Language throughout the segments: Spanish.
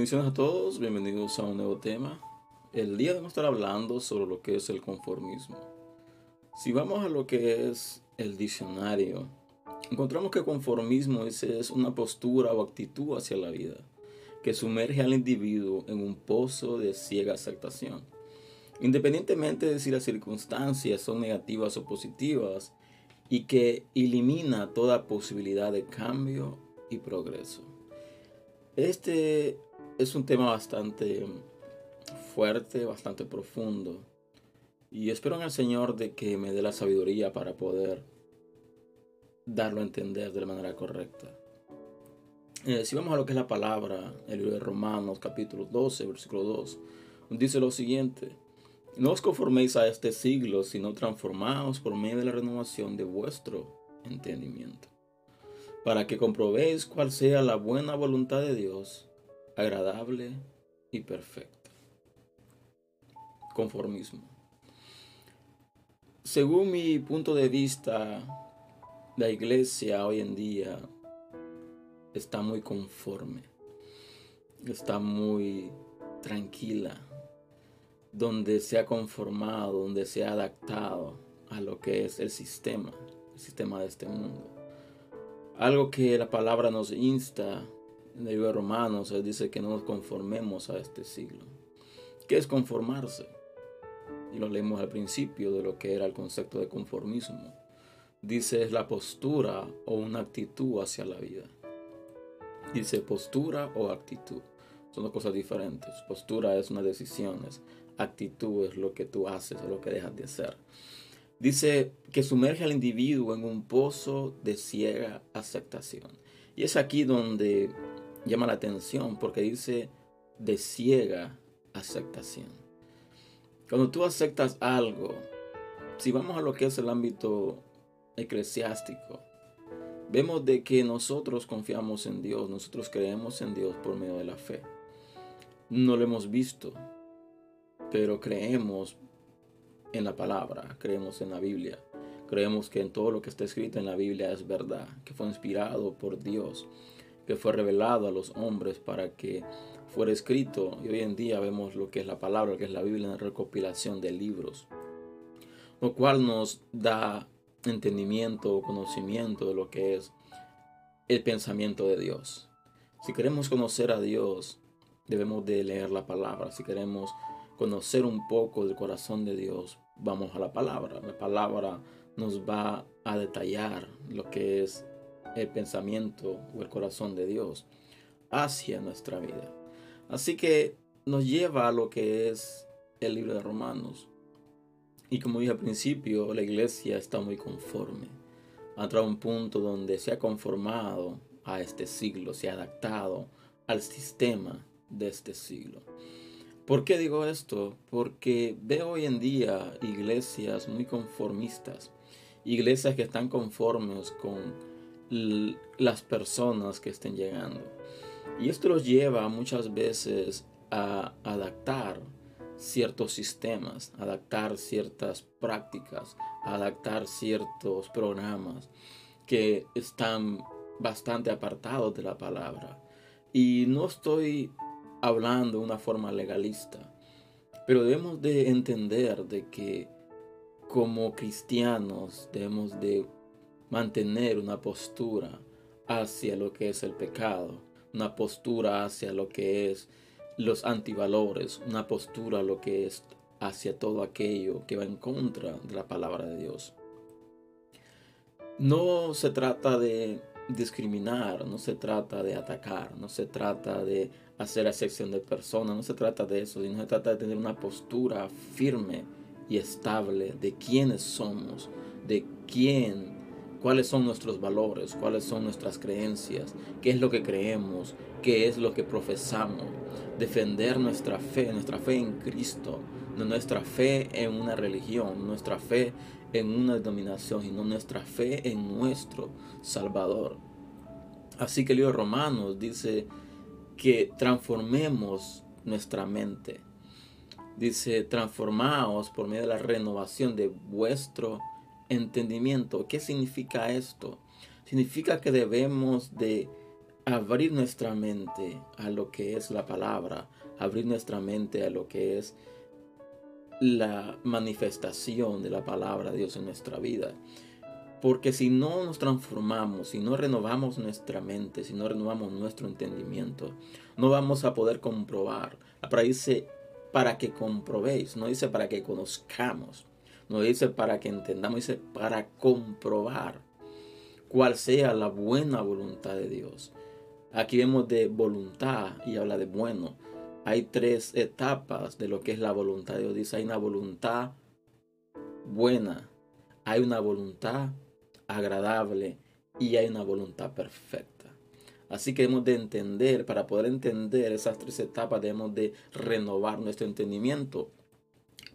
Bendiciones a todos, bienvenidos a un nuevo tema. El día vamos a estar hablando sobre lo que es el conformismo. Si vamos a lo que es el diccionario, encontramos que conformismo es, es una postura o actitud hacia la vida que sumerge al individuo en un pozo de ciega aceptación. Independientemente de si las circunstancias son negativas o positivas, y que elimina toda posibilidad de cambio y progreso. Este es un tema bastante fuerte, bastante profundo. Y espero en el Señor de que me dé la sabiduría para poder darlo a entender de la manera correcta. Eh, si vamos a lo que es la palabra, el libro de Romanos capítulo 12, versículo 2, dice lo siguiente. No os conforméis a este siglo, sino transformaos por medio de la renovación de vuestro entendimiento, para que comprobéis cuál sea la buena voluntad de Dios, agradable y perfecta. Conformismo. Según mi punto de vista, la iglesia hoy en día está muy conforme, está muy tranquila, donde se ha conformado, donde se ha adaptado a lo que es el sistema, el sistema de este mundo. Algo que la palabra nos insta en el libro de Romanos, él dice que no nos conformemos a este siglo. ¿Qué es conformarse? Y lo leemos al principio de lo que era el concepto de conformismo. Dice es la postura o una actitud hacia la vida. Dice postura o actitud. Son dos cosas diferentes. Postura es una decisión, actitud es lo que tú haces o lo que dejas de hacer. Dice que sumerge al individuo en un pozo de ciega aceptación. Y es aquí donde llama la atención porque dice de ciega aceptación. Cuando tú aceptas algo, si vamos a lo que es el ámbito eclesiástico, vemos de que nosotros confiamos en Dios, nosotros creemos en Dios por medio de la fe. No lo hemos visto, pero creemos en la palabra, creemos en la Biblia, creemos que en todo lo que está escrito en la Biblia es verdad, que fue inspirado por Dios, que fue revelado a los hombres para que fuera escrito. Y hoy en día vemos lo que es la palabra, que es la Biblia, en recopilación de libros, lo cual nos da entendimiento o conocimiento de lo que es el pensamiento de Dios. Si queremos conocer a Dios, debemos de leer la palabra. Si queremos conocer un poco del corazón de Dios, vamos a la palabra. La palabra nos va a detallar lo que es el pensamiento o el corazón de Dios hacia nuestra vida. Así que nos lleva a lo que es el libro de Romanos. Y como dije al principio, la iglesia está muy conforme. Ha entrado un punto donde se ha conformado a este siglo, se ha adaptado al sistema de este siglo. ¿Por qué digo esto? Porque veo hoy en día iglesias muy conformistas, iglesias que están conformes con las personas que estén llegando. Y esto los lleva muchas veces a adaptar ciertos sistemas, adaptar ciertas prácticas, adaptar ciertos programas que están bastante apartados de la palabra. Y no estoy hablando de una forma legalista. Pero debemos de entender de que como cristianos debemos de mantener una postura hacia lo que es el pecado, una postura hacia lo que es los antivalores, una postura lo que es hacia todo aquello que va en contra de la palabra de Dios. No se trata de discriminar, no se trata de atacar, no se trata de hacer excepción de personas, no se trata de eso, sino se trata de tener una postura firme y estable de quiénes somos, de quién, cuáles son nuestros valores, cuáles son nuestras creencias, qué es lo que creemos, qué es lo que profesamos, defender nuestra fe, nuestra fe en Cristo, no nuestra fe en una religión, nuestra fe en una denominación, sino nuestra fe en nuestro Salvador. Así que el libro de Romanos dice que transformemos nuestra mente. Dice, transformaos por medio de la renovación de vuestro entendimiento. ¿Qué significa esto? Significa que debemos de abrir nuestra mente a lo que es la palabra, abrir nuestra mente a lo que es la manifestación de la palabra de Dios en nuestra vida. Porque si no nos transformamos, si no renovamos nuestra mente, si no renovamos nuestro entendimiento, no vamos a poder comprobar. La dice para que comprobéis, no dice para que conozcamos, no dice para que entendamos, dice para comprobar cuál sea la buena voluntad de Dios. Aquí vemos de voluntad y habla de bueno. Hay tres etapas de lo que es la voluntad de Dios. Dice, hay una voluntad buena, hay una voluntad agradable y hay una voluntad perfecta. Así que debemos de entender, para poder entender esas tres etapas, debemos de renovar nuestro entendimiento.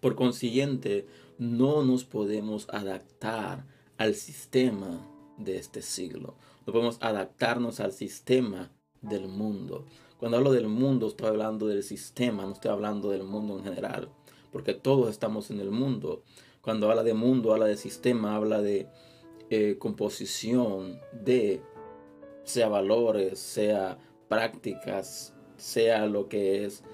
Por consiguiente, no nos podemos adaptar al sistema de este siglo. No podemos adaptarnos al sistema del mundo. Cuando hablo del mundo, estoy hablando del sistema, no estoy hablando del mundo en general, porque todos estamos en el mundo. Cuando habla de mundo, habla de sistema, habla de eh, composición de, sea valores, sea prácticas, sea lo que es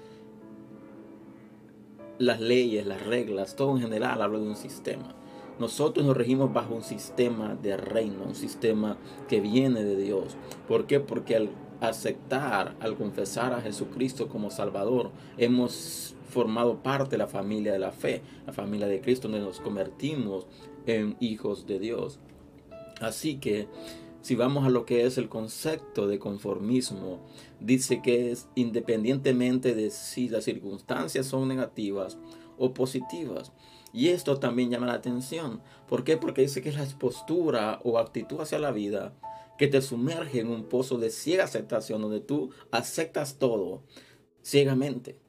las leyes, las reglas, todo en general habla de un sistema. Nosotros nos regimos bajo un sistema de reino, un sistema que viene de Dios. ¿Por qué? Porque al aceptar, al confesar a Jesucristo como Salvador, hemos formado parte de la familia de la fe, la familia de Cristo, donde nos convertimos en hijos de Dios. Así que si vamos a lo que es el concepto de conformismo, dice que es independientemente de si las circunstancias son negativas o positivas. Y esto también llama la atención. ¿Por qué? Porque dice que es la postura o actitud hacia la vida que te sumerge en un pozo de ciega aceptación donde tú aceptas todo ciegamente,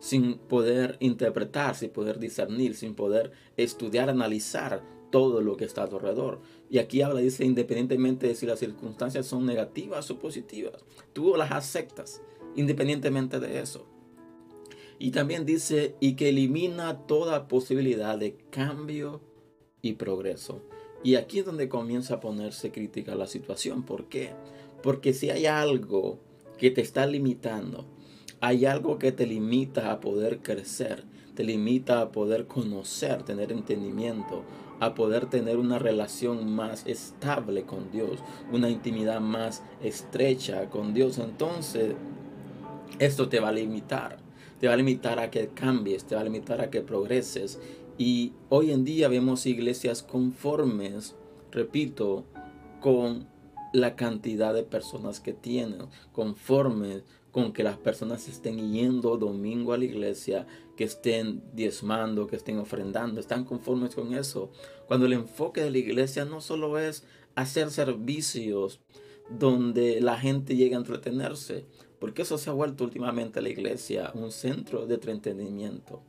sin poder interpretar, sin poder discernir, sin poder estudiar, analizar todo lo que está a tu alrededor. Y aquí habla, dice, independientemente de si las circunstancias son negativas o positivas, tú las aceptas, independientemente de eso. Y también dice, y que elimina toda posibilidad de cambio y progreso. Y aquí es donde comienza a ponerse crítica la situación. ¿Por qué? Porque si hay algo que te está limitando, hay algo que te limita a poder crecer, te limita a poder conocer, tener entendimiento, a poder tener una relación más estable con Dios, una intimidad más estrecha con Dios, entonces esto te va a limitar. Te va a limitar a que cambies, te va a limitar a que progreses. Y hoy en día vemos iglesias conformes, repito, con la cantidad de personas que tienen, conformes con que las personas estén yendo domingo a la iglesia, que estén diezmando, que estén ofrendando, están conformes con eso. Cuando el enfoque de la iglesia no solo es hacer servicios donde la gente llegue a entretenerse, porque eso se ha vuelto últimamente la iglesia un centro de entretenimiento,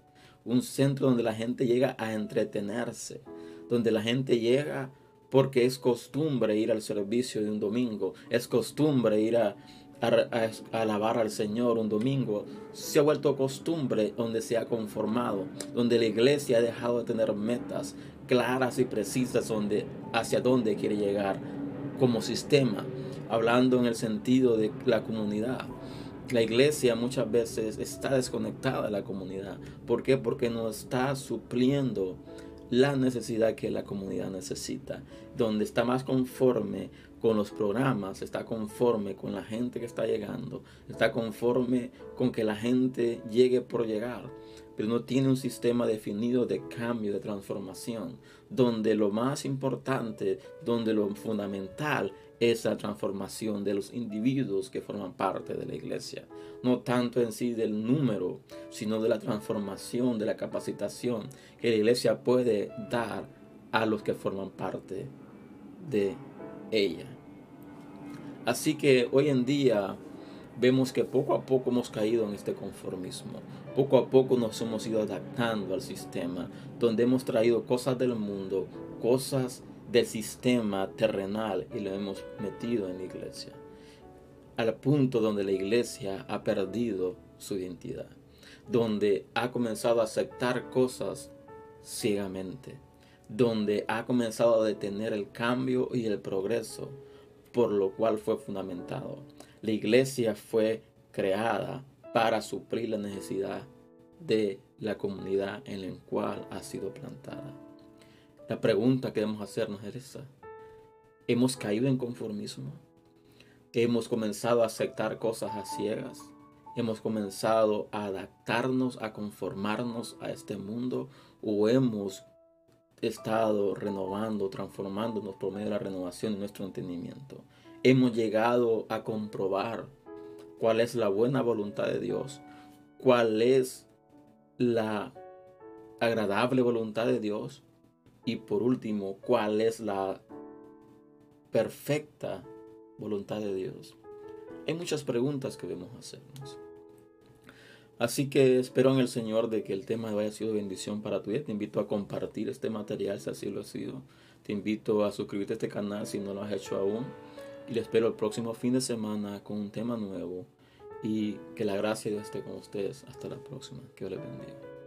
un centro donde la gente llega a entretenerse, donde la gente llega porque es costumbre ir al servicio de un domingo, es costumbre ir a, a, alabar al Señor un domingo, se ha vuelto costumbre donde se ha conformado, donde la iglesia ha dejado de tener metas claras y precisas donde, hacia dónde quiere llegar como sistema, hablando en el sentido de la comunidad. La iglesia muchas veces está desconectada de la comunidad. ¿Por qué? Porque no está supliendo la necesidad que la comunidad necesita, donde está más conforme con los programas, está conforme con la gente que está llegando, está conforme con que la gente llegue por llegar, pero no tiene un sistema definido de cambio, de transformación, donde lo más importante, donde lo fundamental es la transformación de los individuos que forman parte de la iglesia. No tanto en sí del número, sino de la transformación, de la capacitación que la iglesia puede dar a los que forman parte de ella. Así que hoy en día vemos que poco a poco hemos caído en este conformismo. Poco a poco nos hemos ido adaptando al sistema, donde hemos traído cosas del mundo, cosas del sistema terrenal y lo hemos metido en la iglesia. Al punto donde la iglesia ha perdido su identidad, donde ha comenzado a aceptar cosas ciegamente donde ha comenzado a detener el cambio y el progreso, por lo cual fue fundamentado. La iglesia fue creada para suplir la necesidad de la comunidad en la cual ha sido plantada. La pregunta que debemos hacernos es esa. ¿Hemos caído en conformismo? ¿Hemos comenzado a aceptar cosas a ciegas? ¿Hemos comenzado a adaptarnos, a conformarnos a este mundo? ¿O hemos estado renovando, transformándonos por medio de la renovación de nuestro entendimiento? ¿Hemos llegado a comprobar cuál es la buena voluntad de Dios? ¿Cuál es la agradable voluntad de Dios? Y por último, ¿cuál es la perfecta voluntad de Dios? Hay muchas preguntas que debemos hacernos. Así que espero en el Señor de que el tema haya sido bendición para tu vida. Te invito a compartir este material si así lo ha sido. Te invito a suscribirte a este canal si no lo has hecho aún. Y le espero el próximo fin de semana con un tema nuevo. Y que la gracia de Dios esté con ustedes. Hasta la próxima. Que Dios les bendiga.